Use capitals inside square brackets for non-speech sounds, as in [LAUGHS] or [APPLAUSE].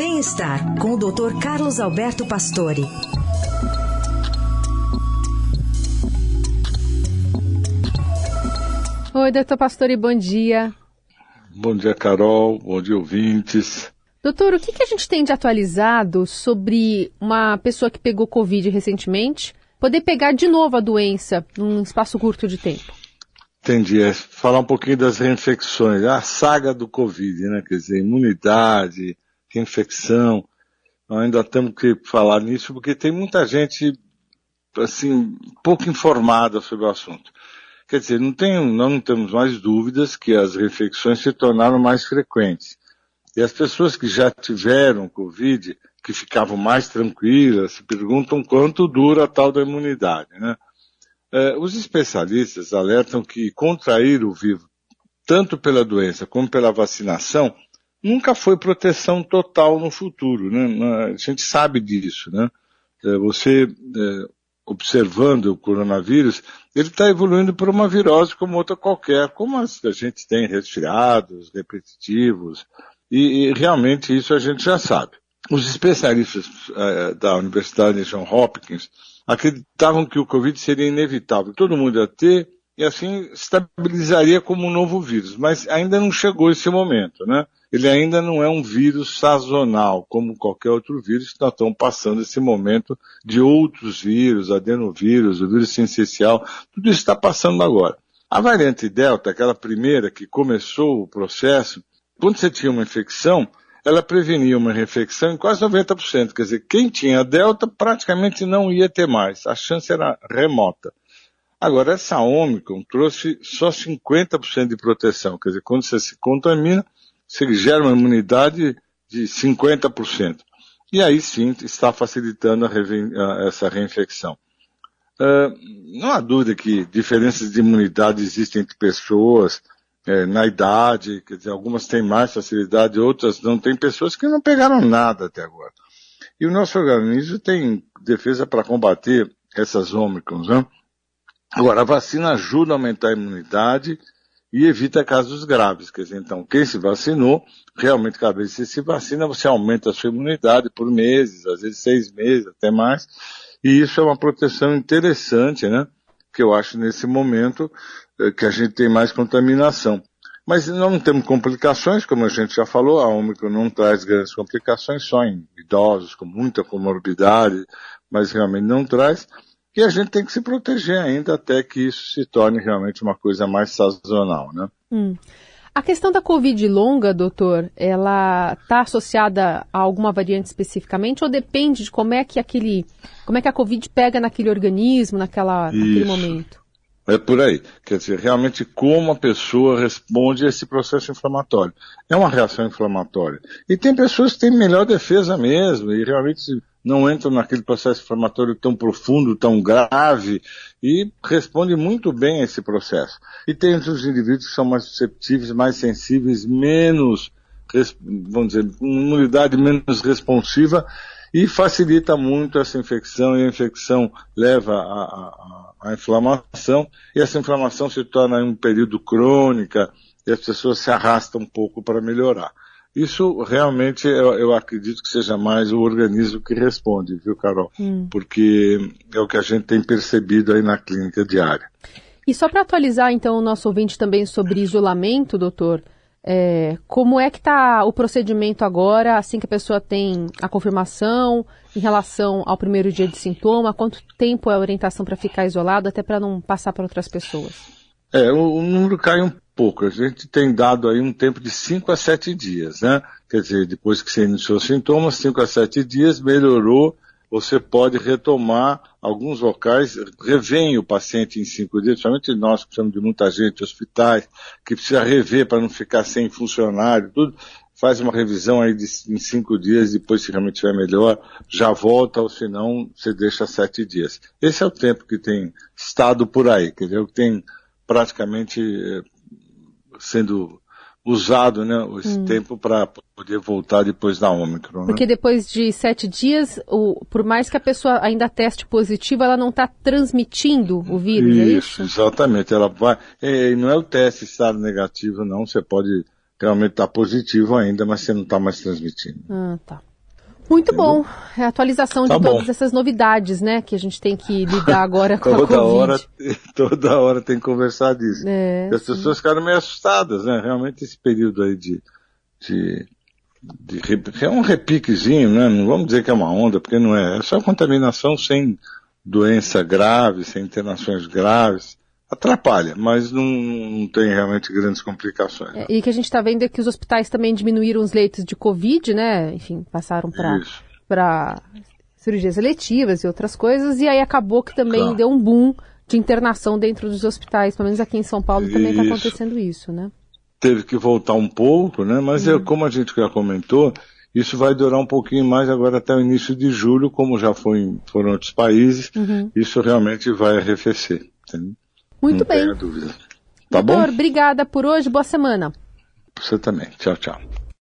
Bem-estar com o Dr. Carlos Alberto Pastore. Oi, doutor Pastore, bom dia. Bom dia, Carol. Bom dia, ouvintes. Doutor, o que, que a gente tem de atualizado sobre uma pessoa que pegou Covid recentemente poder pegar de novo a doença num espaço curto de tempo? Entendi. É falar um pouquinho das reinfecções, a saga do Covid, né? Quer dizer, imunidade, reinfecção. Nós ainda temos que falar nisso porque tem muita gente, assim, pouco informada sobre o assunto. Quer dizer, não tem, não temos mais dúvidas que as reinfecções se tornaram mais frequentes. E as pessoas que já tiveram Covid, que ficavam mais tranquilas, se perguntam quanto dura a tal da imunidade, né? É, os especialistas alertam que contrair o vírus, tanto pela doença como pela vacinação, nunca foi proteção total no futuro, né? A gente sabe disso, né? É, você, é, observando o coronavírus, ele está evoluindo para uma virose como outra qualquer, como as que a gente tem, resfriados, repetitivos, e, e, realmente isso a gente já sabe. Os especialistas uh, da Universidade de John Hopkins acreditavam que o Covid seria inevitável, todo mundo ia ter, e assim estabilizaria como um novo vírus, mas ainda não chegou esse momento, né? Ele ainda não é um vírus sazonal, como qualquer outro vírus, nós estamos passando esse momento de outros vírus, adenovírus, o vírus essencial, tudo isso está passando agora. A variante Delta, aquela primeira que começou o processo, quando você tinha uma infecção, ela prevenia uma reinfecção em quase 90%. Quer dizer, quem tinha Delta praticamente não ia ter mais. A chance era remota. Agora, essa Omicron trouxe só 50% de proteção. Quer dizer, quando você se contamina, você gera uma imunidade de 50%. E aí sim está facilitando essa reinfecção. Uh, não há dúvida que diferenças de imunidade existem entre pessoas, é, na idade, quer dizer, algumas têm mais facilidade, outras não. Tem pessoas que não pegaram nada até agora. E o nosso organismo tem defesa para combater essas ômicrons, né? Agora, a vacina ajuda a aumentar a imunidade e evita casos graves. Quer dizer, então, quem se vacinou, realmente cada vez que se vacina, você aumenta a sua imunidade por meses, às vezes seis meses, até mais. E isso é uma proteção interessante, né? Que eu acho nesse momento eh, que a gente tem mais contaminação. Mas não temos complicações, como a gente já falou, a Ômicron não traz grandes complicações, só em idosos com muita comorbidade, mas realmente não traz. E a gente tem que se proteger ainda até que isso se torne realmente uma coisa mais sazonal, né? Hum. A questão da Covid longa, doutor, ela está associada a alguma variante especificamente ou depende de como é que aquele, como é que a Covid pega naquele organismo, naquela, naquele momento? É por aí. Quer dizer, realmente como a pessoa responde a esse processo inflamatório. É uma reação inflamatória. E tem pessoas que têm melhor defesa mesmo e realmente não entram naquele processo inflamatório tão profundo, tão grave e respondem muito bem a esse processo. E tem outros indivíduos que são mais susceptíveis, mais sensíveis, menos, vamos dizer, com imunidade menos responsiva e facilita muito essa infecção e a infecção leva a inflamação e essa inflamação se torna em um período crônica e as pessoas se arrastam um pouco para melhorar. Isso realmente eu, eu, acredito que seja mais o organismo que responde, viu, Carol? Hum. Porque é o que a gente tem percebido aí na clínica diária. E só para atualizar então o nosso ouvinte também sobre isolamento, doutor, é, como é que está o procedimento agora, assim que a pessoa tem a confirmação, em relação ao primeiro dia de sintoma? Quanto tempo é a orientação para ficar isolado, até para não passar para outras pessoas? É, o, o, número cai um pouco. A gente tem dado aí um tempo de 5 a 7 dias, né? Quer dizer, depois que você iniciou os sintomas, 5 a 7 dias, melhorou, você pode retomar alguns locais, revém o paciente em cinco dias, principalmente nós que precisamos de muita gente, hospitais, que precisa rever para não ficar sem funcionário, tudo, faz uma revisão aí de, em cinco dias, depois se realmente estiver melhor, já volta, ou se não, você deixa sete dias. Esse é o tempo que tem estado por aí, quer dizer, que tem praticamente eh, sendo usado né, esse hum. tempo para poder voltar depois da Ômicron. Né? Porque depois de sete dias, o, por mais que a pessoa ainda teste positivo, ela não está transmitindo o vírus, isso, é isso? Exatamente. Ela vai. É, não é o teste estar negativo, não. Você pode realmente estar tá positivo ainda, mas você não está mais transmitindo. Ah, tá. Muito Entendeu? bom. É a atualização tá de bom. todas essas novidades, né? Que a gente tem que lidar agora [LAUGHS] com toda a Covid. Hora, [LAUGHS] toda hora tem que conversar disso. É, as sim. pessoas ficaram meio assustadas, né? Realmente esse período aí de, de, de, de, é um repiquezinho, né? Não vamos dizer que é uma onda, porque não é. É só contaminação sem doença grave, sem internações graves atrapalha, mas não, não, tem realmente grandes complicações. É, e que a gente está vendo é que os hospitais também diminuíram os leitos de Covid, né? Enfim, passaram para cirurgias eletivas e outras coisas, e aí acabou que também claro. deu um boom de internação dentro dos hospitais, pelo menos aqui em São Paulo também está acontecendo isso, né? Teve que voltar um pouco, né? Mas é, uhum. é, como a gente já comentou, isso vai durar um pouquinho mais agora até o início de julho, como já foi em, foram outros países, uhum. isso realmente vai arrefecer. Entendeu? Muito Não bem. Tenha dúvida. Tá Doutor, bom? obrigada por hoje. Boa semana. Você também. Tchau, tchau.